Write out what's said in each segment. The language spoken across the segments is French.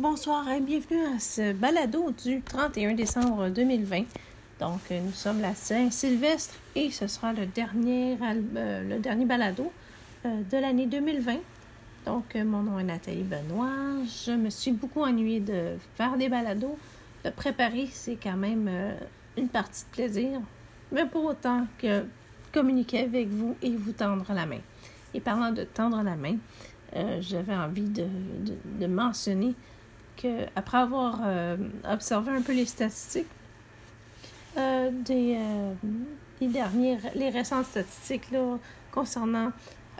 Bonsoir et bienvenue à ce balado du 31 décembre 2020. Donc, euh, nous sommes la Saint-Sylvestre et ce sera le dernier, euh, le dernier balado euh, de l'année 2020. Donc, mon nom est Nathalie Benoît. Je me suis beaucoup ennuyée de faire des balados. De préparer, c'est quand même une partie de plaisir, mais pour autant que communiquer avec vous et vous tendre la main. Et parlant de tendre la main, j'avais envie de, de mentionner après avoir euh, observé un peu les statistiques euh, des, euh, dernières, les récentes statistiques là, concernant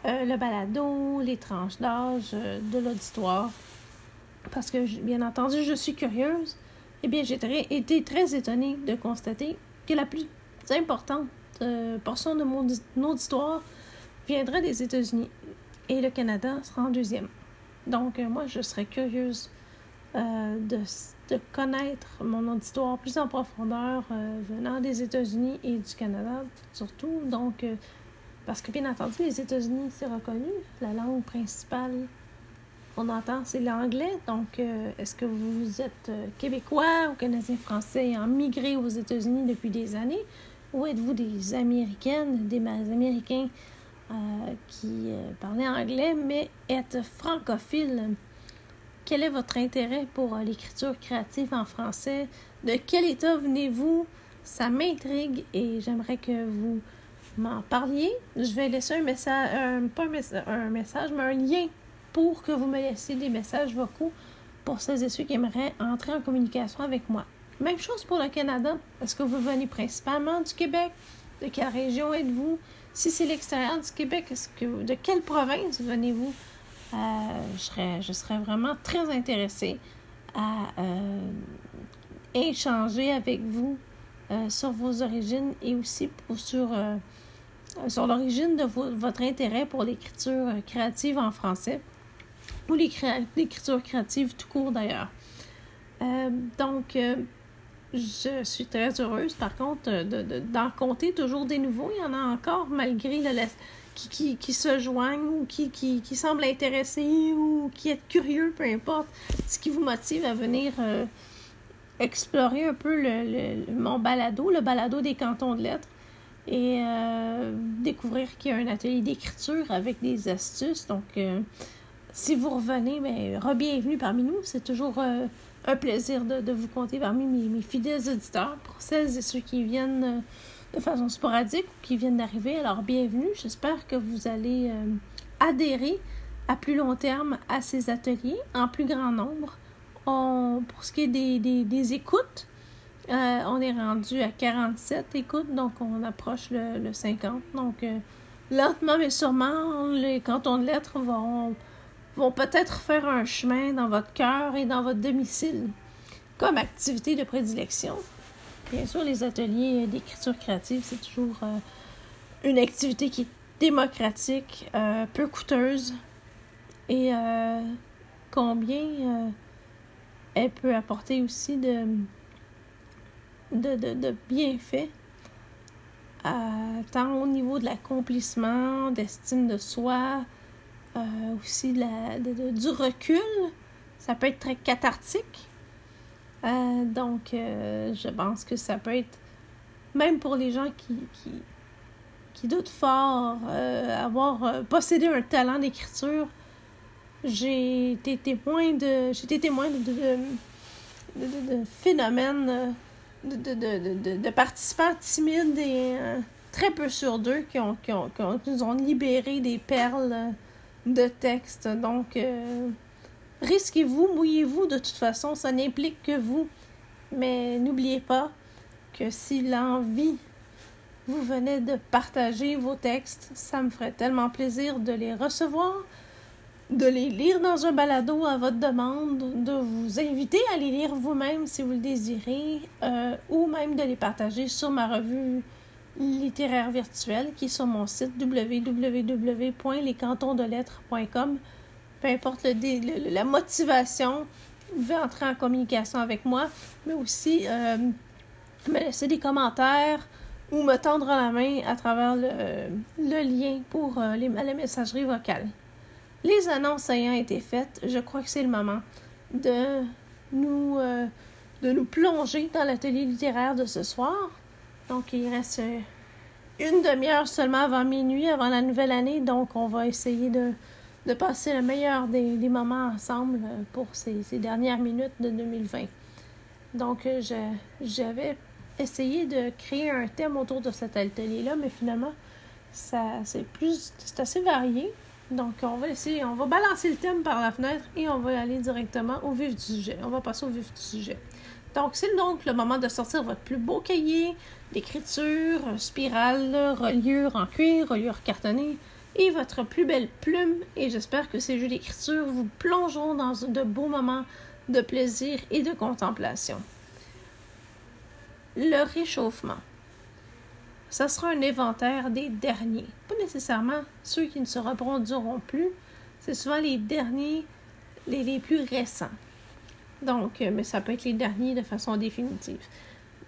le balado, les tranches d'âge de l'auditoire, parce que bien entendu je suis curieuse, eh bien j'ai été très étonnée de constater que la plus importante portion de mon, auditoire viendrait des États-Unis et le Canada sera en deuxième. Donc moi je serais curieuse euh, de, connaître mon auditoire plus en profondeur euh, venant des États-Unis et du Canada surtout. Donc, euh, parce que bien entendu, les États-Unis, c'est reconnu. La langue principale qu'on entend, c'est l'anglais. Donc, est-ce que vous êtes québécois ou canadien français en migré aux États-Unis depuis des années? Ou êtes-vous des Américaines, des Américains qui parlent anglais mais êtes francophiles? Quel est votre intérêt pour euh, l'écriture créative en français? De quel état venez-vous? Ça m'intrigue et j'aimerais que vous m'en parliez. Je vais laisser un message, pas un, message, mais un lien pour que vous me laissiez des messages vocaux pour celles et ceux qui aimeraient entrer en communication avec moi. Même chose pour le Canada. Est-ce que vous venez principalement du Québec? De quelle région êtes-vous? Si c'est l'extérieur du Québec, de quelle province venez-vous? Euh, je, serais, je serais vraiment très intéressée à euh, échanger avec vous euh, sur vos origines et aussi sur, sur l'origine de votre intérêt pour l'écriture créative en français ou l'écriture créative tout court d'ailleurs. donc, je suis très heureuse par contre d'en compter toujours des nouveaux. Il y en a encore malgré le, qui, qui, se joignent ou qui, qui, qui, semblent intéressés ou qui est curieux, peu importe, ce qui vous motive à venir euh, explorer un peu le, mon balado, le balado des cantons de lettres, et euh, découvrir qu'il y a un atelier d'écriture avec des astuces. Donc, euh, si vous revenez, mais re-bienvenue parmi nous. C'est toujours un plaisir de, de, vous compter parmi mes, mes, fidèles auditeurs. Pour celles et ceux qui viennent de façon sporadique qui viennent d'arriver. Alors, bienvenue. J'espère que vous allez euh, adhérer à plus long terme à ces ateliers en plus grand nombre. pour ce qui est des, des, écoutes, euh, on est rendu à 47 écoutes, donc on approche le, 50. Donc, euh, lentement mais sûrement, les cantons de lettres vont, vont peut-être faire un chemin dans votre cœur et dans votre domicile comme activité de prédilection. Bien sûr, les ateliers d'écriture créative, c'est toujours euh, une activité qui est démocratique, euh, peu coûteuse et euh, combien elle peut apporter aussi de, de, de, bienfaits, tant au niveau de l'accomplissement, d'estime de soi, aussi du recul. Ça peut être très cathartique euh, donc, euh, je pense que ça peut être, même pour les gens qui, qui, qui doutent fort euh, avoir possédé un talent d'écriture, j'ai été témoin de, j'ai été témoin de, de, de, de phénomènes de, participants timides et très peu sûrs d'eux qui, ont, qui, ont, qui, nous ont libéré des perles de texte. Donc, Risquez-vous, mouillez-vous, de toute façon, ça n'implique que vous. Mais n'oubliez pas que si l'envie vous venait de partager vos textes, ça me ferait tellement plaisir de les recevoir, de les lire dans un balado à votre demande, de vous inviter à les lire vous-même si vous le désirez, euh, ou même de les partager sur ma revue littéraire virtuelle qui est sur mon site www.lescantonsdelettres.com peu importe le, la motivation, vous pouvez entrer en communication avec moi, mais aussi euh, me laisser des commentaires ou me tendre la main à travers le, lien pour euh, les, la messagerie vocale. Les annonces ayant été faites, je crois que c'est le moment de nous, euh, de nous plonger dans l'atelier littéraire de ce soir. Donc, il reste euh, une demi-heure seulement avant minuit, avant la nouvelle année. Donc, on va essayer de, de passer le meilleur des, moments ensemble euh, pour ces, dernières minutes de 2020. Donc, j'avais essayé de créer un thème autour de cet atelier-là, mais finalement, c'est plus c'est assez varié. Donc, on va essayer, on va balancer le thème par la fenêtre et on va aller directement au vif du sujet. On va passer au vif du sujet. Donc, c'est donc le moment de sortir votre plus beau cahier d'écriture, spirale, reliure en cuir, reliure cartonnée et votre plus belle plume. Et j'espère que ces jeux d'écriture vous plongeront dans de beaux moments de plaisir et de contemplation. Le réchauffement ça sera un inventaire des derniers. Pas nécessairement ceux qui ne se reproduiront plus. C'est souvent les derniers, les, les, plus récents. Donc, euh, mais ça peut être les derniers de façon définitive.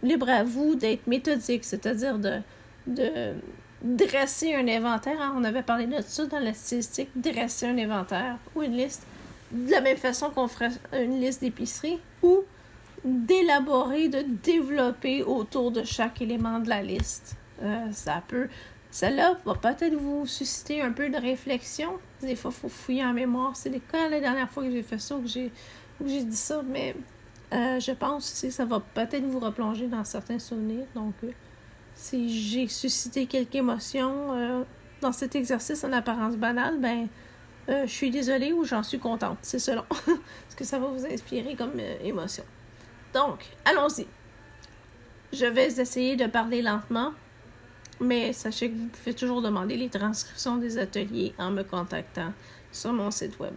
Libre à vous d'être méthodique, c'est-à-dire de, de dresser un inventaire. Hein. On avait parlé de ça dans la statistique, dresser un inventaire ou une liste. De la même façon qu'on ferait une liste d'épicerie ou d'élaborer, de développer autour de chaque élément de la liste. Euh, ça peut. Celle-là va peut-être vous susciter un peu de réflexion. Des fois, il faut fouiller en mémoire. C'est quand la dernière fois que j'ai fait ça que j'ai j'ai dit ça, mais euh, je pense que ça va peut-être vous replonger dans certains souvenirs. Donc, euh, si j'ai suscité quelques émotions dans cet exercice en apparence banale, ben, je suis désolée ou j'en suis contente. C'est selon ce que ça va vous inspirer comme émotion. Donc, allons-y. Je vais essayer de parler lentement mais sachez que vous pouvez toujours demander les transcriptions des ateliers en me contactant sur mon site web.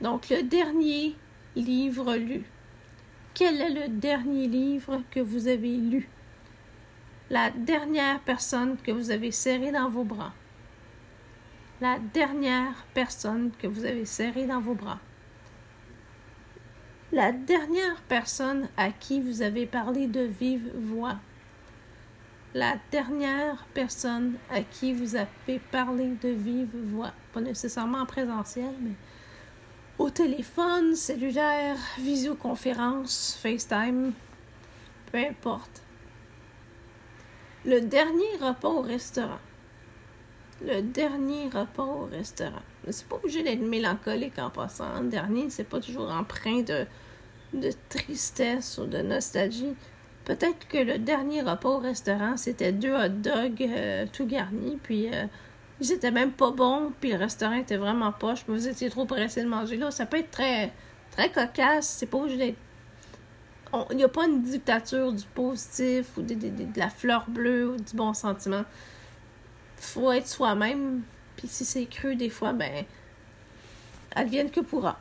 Donc, le dernier livre lu. Quel est le dernier livre que vous avez lu? La dernière personne que vous avez serrée dans vos bras. La dernière personne que vous avez serrée dans vos bras. La dernière personne à qui vous avez parlé de vive voix la dernière personne à qui vous avez parlé de vive voix. Pas nécessairement en présentiel, mais au téléphone, cellulaire, visioconférence, FaceTime, peu importe. Le dernier repas au restaurant. Le dernier repas au restaurant. C'est pas obligé d'être mélancolique en passant. Le dernier, c'est pas toujours empreint de, de tristesse ou de nostalgie. Peut-être que le dernier repas au restaurant, c'était deux hot dogs euh, tout garnis, puis euh, ils étaient même pas bons, puis le restaurant était vraiment poche, mais vous étiez trop pressé de manger là. Ça peut être très, très cocasse, c'est pas obligé d'être. Il n'y a pas une dictature du positif ou de, la fleur bleue ou du bon sentiment. faut être soi-même, puis si c'est cru, des fois, ben, advienne que pourra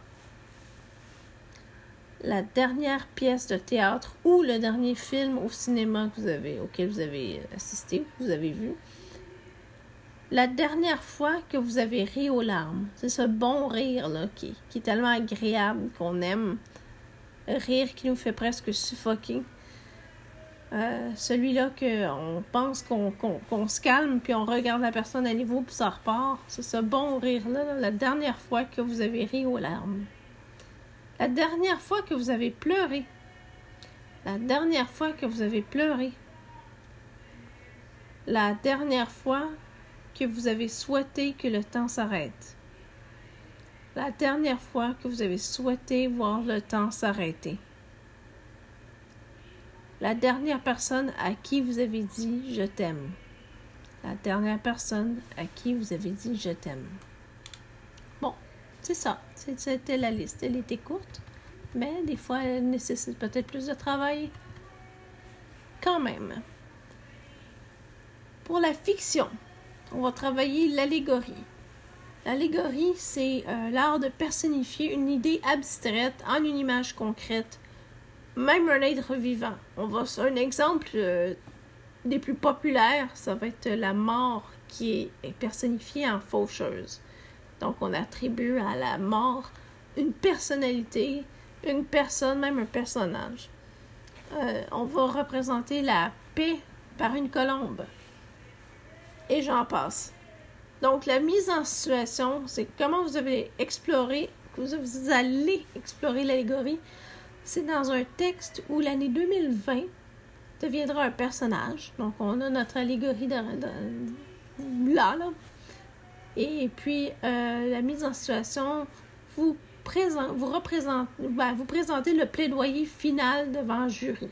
la dernière pièce de théâtre ou le dernier film au cinéma que vous avez, auquel vous avez assisté, que vous avez vu. La dernière fois que vous avez ri aux larmes, c'est ce bon rire là, qui est tellement agréable qu'on aime. Rire qui nous fait presque suffoquer. Euh, celui-là qu'on pense qu'on se calme, puis on regarde la personne à niveau, puis ça repart. C'est ce bon rire-là, la dernière fois que vous avez ri aux larmes. La dernière fois que vous avez pleuré. La dernière fois que vous avez pleuré. La dernière fois que vous avez souhaité que le temps s'arrête. La dernière fois que vous avez souhaité voir le temps s'arrêter. La dernière personne à qui vous avez dit je t'aime. La dernière personne à qui vous avez dit je t'aime. C'est ça. C'était la liste. Elle était courte, mais des fois, elle nécessite peut-être plus de travail. Quand même. Pour la fiction, on va travailler l'allégorie. L'allégorie, c'est euh, l'art de personnifier une idée abstraite en une image concrète, même un être vivant. On va un exemple euh, des plus populaires, ça va être la mort qui est personnifiée en faucheuse. Donc, on attribue à la mort une personnalité, une personne, même un personnage. Euh, on va représenter la paix par une colombe. Et j'en passe. Donc, la mise en situation, c'est comment vous avez exploré vous allez explorer l'allégorie, c'est dans un texte où l'année 2020 deviendra un personnage. Donc, on a notre allégorie là, là. Et puis, euh, la mise en situation, vous, présent, vous, ben, vous présentez le plaidoyer final devant le jury.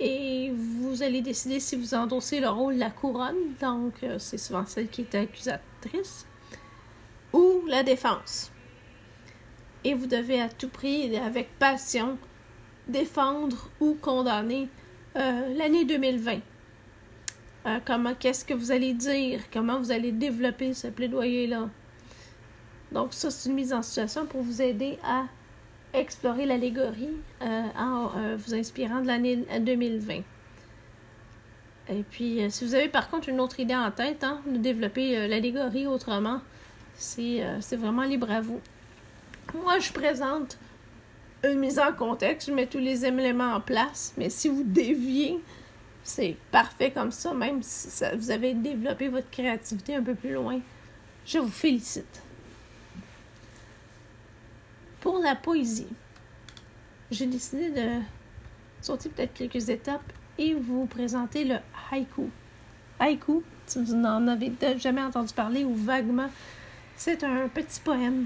Et vous allez décider si vous endossez le rôle de la couronne, donc euh, c'est souvent celle qui est accusatrice, ou la défense. Et vous devez à tout prix, avec passion, défendre ou condamner euh, l'année 2020. Euh, comment, qu'est-ce que vous allez dire, comment vous allez développer ce plaidoyer-là? Donc ça, c'est une mise en situation pour vous aider à explorer l'allégorie euh, en euh, vous inspirant de l'année 2020. Et puis, euh, si vous avez par contre une autre idée en tête, hein, de développer l'allégorie autrement, c'est vraiment libre à vous. Moi, je présente une mise en contexte, je mets tous les éléments en place, mais si vous déviez, c'est parfait comme ça, même si vous avez développé votre créativité un peu plus loin. Je vous félicite. Pour la poésie, j'ai décidé de sauter peut-être quelques étapes et vous présenter le haïku. Haïku, si vous n'en avez jamais entendu parler ou vaguement, c'est un petit poème.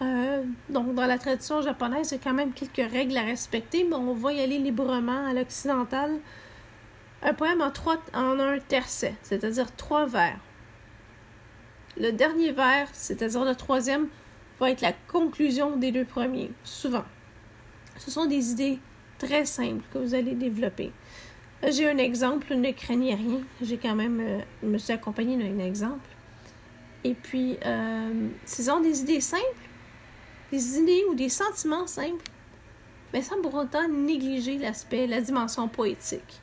Euh, donc, dans la tradition japonaise, il y a quand même quelques règles à respecter, mais on va y aller librement à l'occidental. Un poème en, trois, en un tercet, c'est-à-dire trois vers. Le dernier vers, c'est-à-dire le troisième, va être la conclusion des deux premiers, souvent. Ce sont des idées très simples que vous allez développer. J'ai un exemple, ne craignez rien. J'ai quand même, euh, me suis accompagné d'un exemple. Et puis, euh, ce sont des idées simples, des idées ou des sentiments simples, mais sans pour autant négliger l'aspect, la dimension poétique.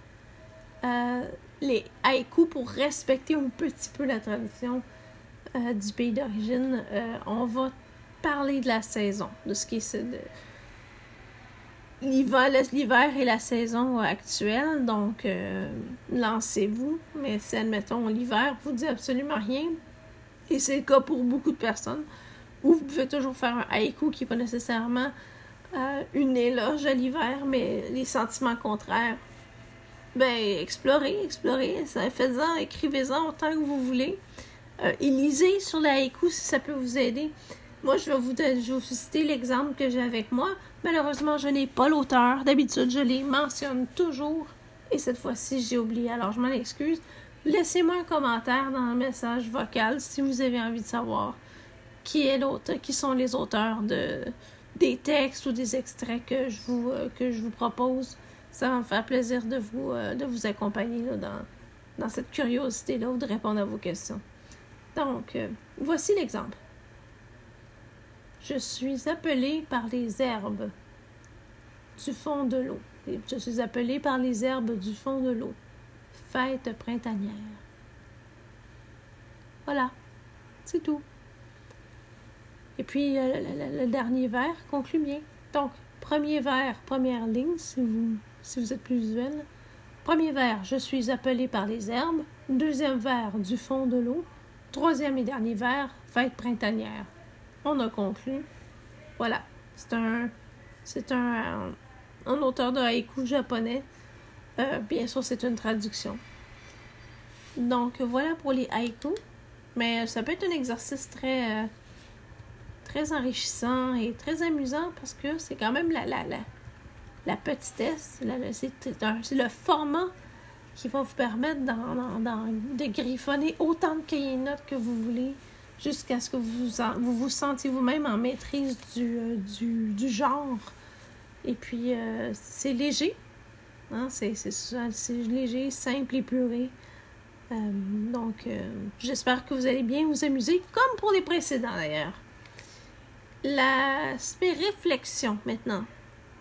Euh, les haïkus, pour respecter un petit peu la tradition du pays d'origine, on va parler de la saison, de ce qui est l'hiver, l'hiver et la saison actuelle. Donc, euh, lancez-vous. Mais si, admettons, l'hiver vous dit absolument rien, et c'est le cas pour beaucoup de personnes, ou vous pouvez toujours faire un haïku qui n'est pas nécessairement euh, une éloge à l'hiver, mais les sentiments contraires. Ben, explorez, explorez, faites-en, écrivez-en autant que vous voulez. Euh, et lisez sur la haïku si ça peut vous aider. Moi, je vais vous, citer l'exemple que j'ai avec moi. Malheureusement, je n'ai pas l'auteur. D'habitude, je les mentionne toujours. Et cette fois-ci, j'ai oublié. Alors, je m'en excuse. Laissez-moi un commentaire dans le message vocal si vous avez envie de savoir qui est l'auteur, qui sont les auteurs de, des textes ou des extraits que je vous, euh, que je vous propose. Ça va me faire plaisir de vous, euh, de vous accompagner dans, dans cette curiosité-là ou de répondre à vos questions. Donc, euh, voici l'exemple. Je suis appelé par les herbes du fond de l'eau. Je suis appelé par les herbes du fond de l'eau. Fête printanière. Voilà, c'est tout. Et puis le, dernier vers conclut bien. Donc, premier vers, première ligne, si vous, si vous êtes plus visuel. Premier vers, je suis appelé par les herbes. Deuxième vers, du fond de l'eau. Troisième et dernier vers, fête printanière on a conclu. Voilà. C'est un. C'est un, un, auteur de haïku japonais. Euh, bien sûr, c'est une traduction. Donc voilà pour les haïkus. Mais ça peut être un exercice très. Euh, très enrichissant et très amusant parce que c'est quand même la, la, la, la petitesse, c'est le format qui va vous permettre de griffonner autant de cahiers notes que vous voulez jusqu'à ce que vous vous, vous sentiez vous-même en maîtrise du, euh, du, genre. Et puis, euh, c'est léger. Hein? C'est léger, simple, épuré. Euh, donc, j'espère que vous allez bien vous amuser, comme pour les précédents d'ailleurs. L'aspect réflexion maintenant.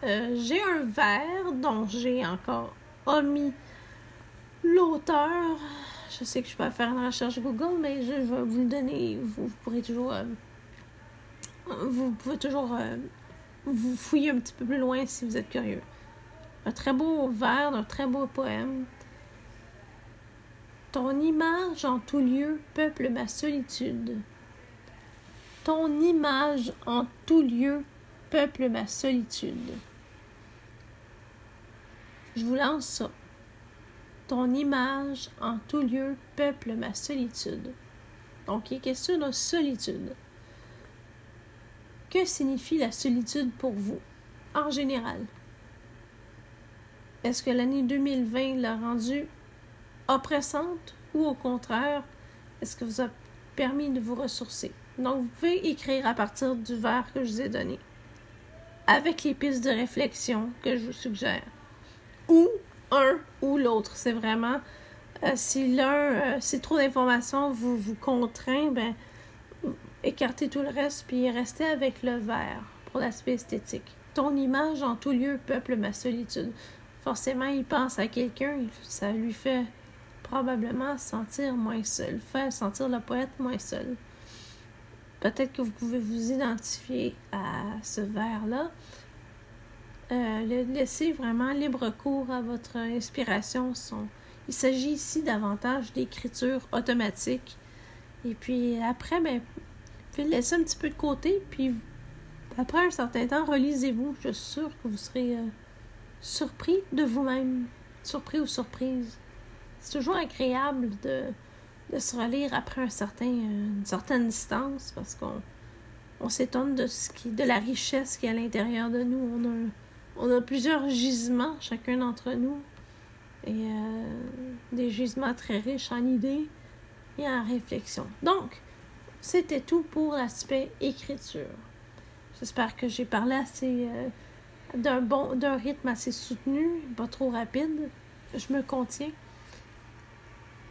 j'ai un verre dont j'ai encore omis l'auteur je sais que je peux faire une recherche Google, mais je vais vous le donner. Vous, pourrez toujours. Euh, vous pouvez toujours euh, vous fouiller un petit peu plus loin si vous êtes curieux. Un très beau vers un très beau poème. Ton image en tout lieu peuple ma solitude. Ton image en tout lieu peuple ma solitude. Je vous lance ça. Ton image en tout lieu peuple ma solitude. Donc, il est question de solitude. Que signifie la solitude pour vous, en général? Est-ce que l'année 2020 l'a rendue oppressante ou au contraire, est-ce que vous a permis de vous ressourcer? Donc, vous pouvez écrire à partir du verre que je vous ai donné, avec les pistes de réflexion que je vous suggère. Ou un ou l'autre. C'est vraiment, euh, si l'un, euh, si trop d'informations vous, vous contraint, ben, écartez tout le reste, puis restez avec le verre pour l'aspect esthétique. Ton image en tout lieu peuple ma solitude. Forcément, il pense à quelqu'un, ça lui fait probablement sentir moins seul, faire sentir le poète moins seul. Peut-être que vous pouvez vous identifier à ce vers-là. Euh, laissez vraiment libre cours à votre inspiration. Il s'agit ici davantage d'écriture automatique. Et puis après, ben, vous laissez un petit peu de côté, puis après un certain temps, relisez-vous. Je suis sûre que vous serez euh, surpris de vous-même, surpris ou surprise. C'est toujours agréable de, de se relire après un certain, une certaine distance parce qu'on on s'étonne de ce qui de la richesse qui est à l'intérieur de nous. On a, on a plusieurs gisements, chacun d'entre nous. Et euh, des gisements très riches en idées et en réflexion. Donc, c'était tout pour l'aspect écriture. J'espère que j'ai parlé assez euh, d'un bon d'un rythme assez soutenu, pas trop rapide. Je me contiens.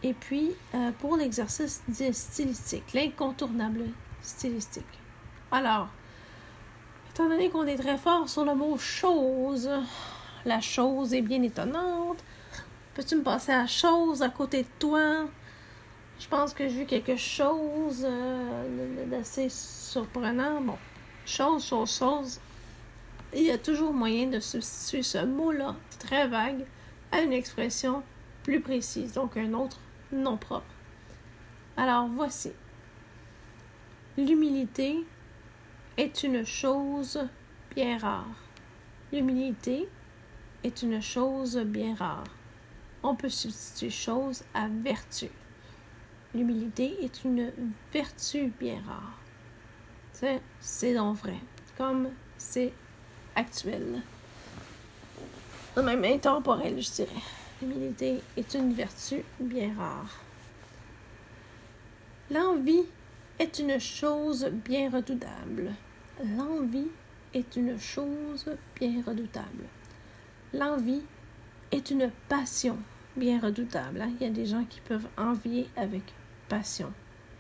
Et puis, euh, pour l'exercice stylistique, l'incontournable stylistique. Alors, étant donné qu'on est très fort sur le mot chose, la chose est bien étonnante. Peux-tu me passer à chose à côté de toi? Je pense que j'ai vu quelque chose euh, d'assez surprenant. Bon, chose, chose, chose. Il y a toujours moyen de substituer ce mot-là, très vague, à une expression plus précise, donc un autre non propre. Alors voici. L'humilité est une chose bien rare. L'humilité est une chose bien rare. On peut substituer chose à vertu. L'humilité est une vertu bien rare. C'est donc vrai, comme c'est actuel. Même intemporel, je dirais. L'humilité est une vertu bien rare. L'envie est une chose bien redoutable. L'envie est une chose bien redoutable. L'envie est une passion bien redoutable. Hein. Il y a des gens qui peuvent envier avec passion,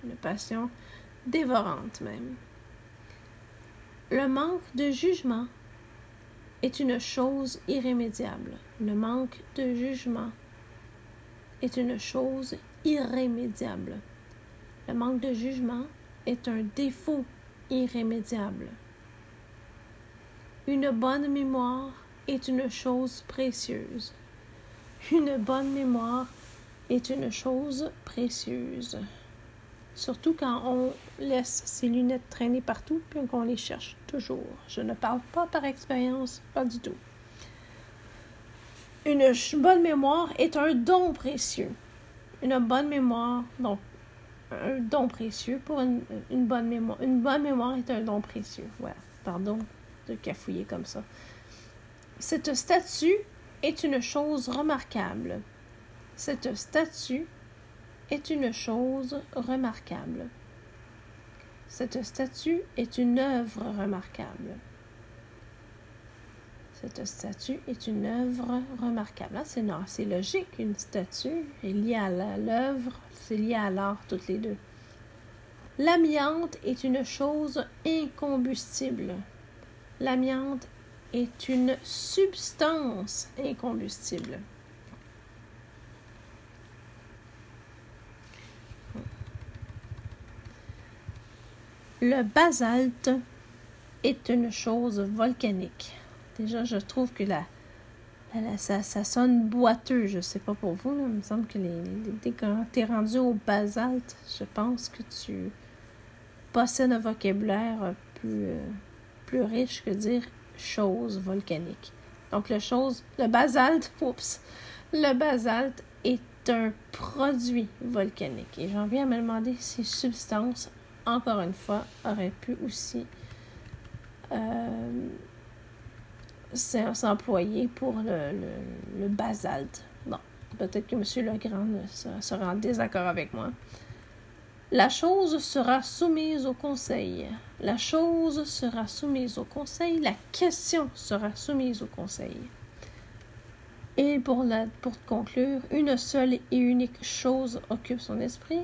une passion dévorante même. Le manque de jugement est une chose irrémédiable. Le manque de jugement est une chose irrémédiable. Le manque de jugement est un défaut irrémédiable. Une bonne mémoire est une chose précieuse. Une bonne mémoire est une chose précieuse. Surtout quand on laisse ses lunettes traîner partout puis qu'on les cherche toujours. Je ne parle pas par expérience, pas du tout. Une bonne mémoire est un don précieux. Une bonne mémoire, donc un don précieux pour une, bonne mémoire. Une bonne mémoire est un don précieux. Voilà, pardon de cafouiller comme ça. Cette statue est une chose remarquable. Cette statue est une chose remarquable. Cette statue est une œuvre remarquable. Cette statue est une œuvre remarquable. C'est, c'est logique, une statue est liée à l'œuvre, c'est lié à l'art, toutes les deux. L'amiante est une chose incombustible. L'amiante est une substance incombustible. Le basalte est une chose volcanique. Déjà, je trouve que la, ça, sonne boiteux. Je sais pas pour vous, il me semble que les, quand tu es rendu au basalte, je pense que tu possède un vocabulaire plus, plus riche que dire chose volcanique. Donc, le chose, le basalte, oups, le basalte est un produit volcanique. Et j'en viens à me demander si substance, encore une fois, aurait pu aussi euh, s'employer pour le, le, basalte. Bon, peut-être que M. Legrand sera en désaccord avec moi. La chose sera soumise au conseil. La chose sera soumise au conseil. La question sera soumise au conseil. Et pour, pour conclure, une seule et unique chose occupe son esprit.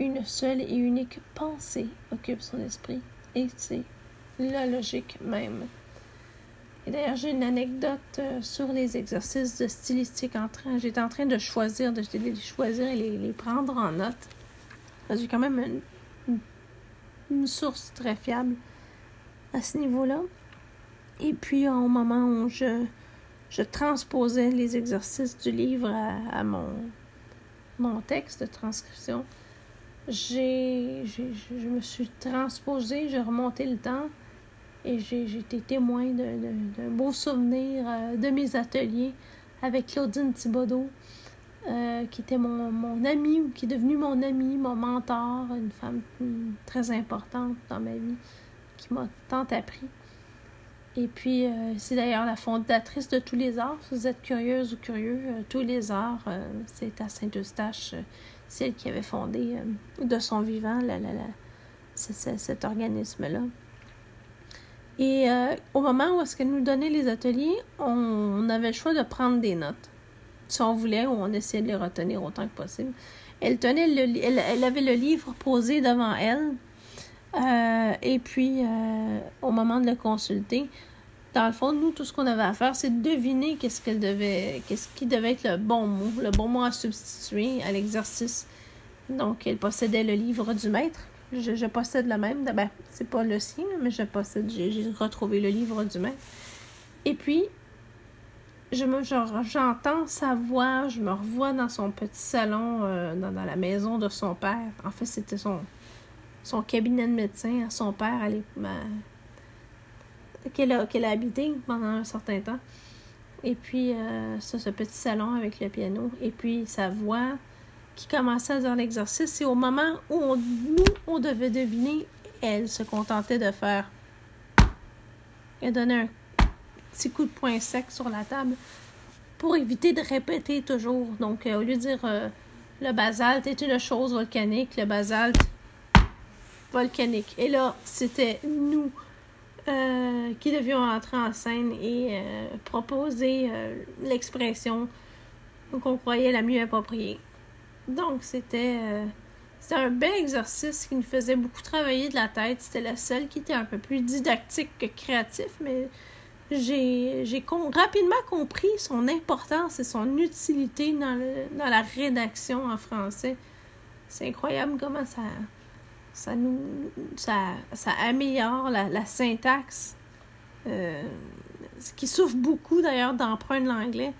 Une seule et unique pensée occupe son esprit. Et c'est la logique même. Et d'ailleurs, j'ai une anecdote euh, sur les exercices de stylistique en train. J'étais en train de choisir, de les choisir et les, les prendre en note. J'ai quand même une, source très fiable à ce niveau-là. Et puis, au moment où je, transposais les exercices du livre à, mon texte de transcription, j'ai, je me suis transposée, j'ai remonté le temps et j'ai été témoin d'un beau souvenir euh, de mes ateliers avec Claudine Thibodeau, euh, qui était mon, mon amie, ou qui est devenue mon amie, mon mentor, une femme très importante dans ma vie, qui m'a tant appris. Et puis, euh, c'est d'ailleurs la fondatrice de Tous les Arts. Si vous êtes curieuse ou curieux, Tous les Arts, c'est à Saint-Eustache, celle qui avait fondé de son vivant la, la, la, cet organisme-là. Et euh, au moment où est-ce qu'elle nous donnait les ateliers, on, avait le choix de prendre des notes. Si on voulait, ou on essayait de les retenir autant que possible. Elle tenait le, elle, avait le livre posé devant elle. Euh, et puis, euh, au moment de le consulter, dans le fond, nous, tout ce qu'on avait à faire, c'est de deviner qu'est-ce qu'elle devait, qu'est-ce qui devait être le bon mot, le bon mot à substituer à l'exercice. Donc, elle possédait le livre du maître je, possède le même. Ben, c'est pas le sien, mais je possède. J'ai retrouvé le livre du maître. Et puis, je me, j'entends sa voix, je me revois dans son petit salon, euh, dans, la maison de son père. En fait, c'était son, son cabinet de médecin à son père, qu'elle a, qu'elle a habité pendant un certain temps. Et puis, euh, ça, ce petit salon avec le piano. Et puis, sa voix qui commençait dire l'exercice. Et au moment où nous, on devait deviner, elle se contentait de faire. Elle donnait un petit coup de poing sec sur la table pour éviter de répéter toujours. Donc, euh, au lieu de dire euh, le basalte est une chose volcanique, le basalte volcanique. Et là, c'était nous euh, qui devions entrer en scène et proposer l'expression qu'on croyait la mieux appropriée. Donc, c'était euh, un bel exercice qui nous faisait beaucoup travailler de la tête. C'était la seule qui était un peu plus didactique que créatif, mais j'ai rapidement compris son importance et son utilité dans, dans la rédaction en français. C'est incroyable comment ça, ça, nous, ça, ça améliore la, la syntaxe, euh, ce qui souffre beaucoup d'ailleurs d'emprunt de l'anglais.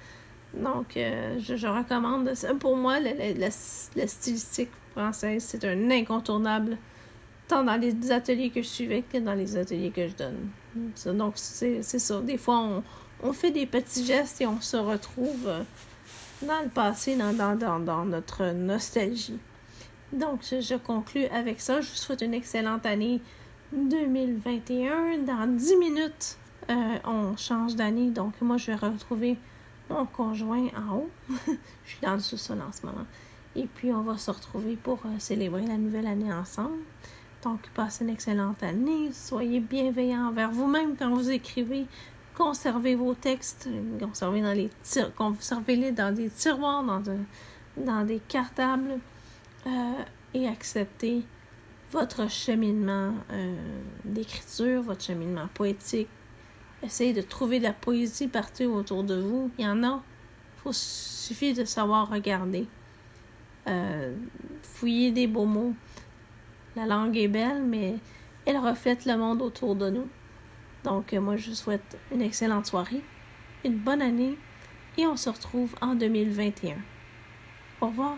Donc, euh, je, recommande. Pour moi, la, stylistique française, c'est un incontournable, tant dans les ateliers que je suivais que dans les ateliers que je donne. Donc, c'est ça. Des fois, on, fait des petits gestes et on se retrouve euh, dans le passé, dans, dans, dans, notre nostalgie. Donc, je, conclue avec ça. Je vous souhaite une excellente année 2021. Dans 10 minutes, euh, on change d'année. Donc, moi, je vais retrouver conjoint en haut. je suis dans le sous-sol en ce moment. Et puis, on va se retrouver pour euh, célébrer la nouvelle année ensemble. Donc, passez une excellente année. Soyez bienveillants envers vous-même quand vous écrivez. Conservez vos textes. Conservez-les dans des tiroirs, dans, dans des cartables. Euh, et acceptez votre cheminement euh, d'écriture, votre cheminement poétique, Essayez de trouver de la poésie partout autour de vous. Il y en a. Il suffit de savoir regarder. Euh, fouiller des beaux mots. La langue est belle, mais elle reflète le monde autour de nous. Donc, euh, moi, je souhaite une excellente soirée, une bonne année, et on se retrouve en 2021. Au revoir.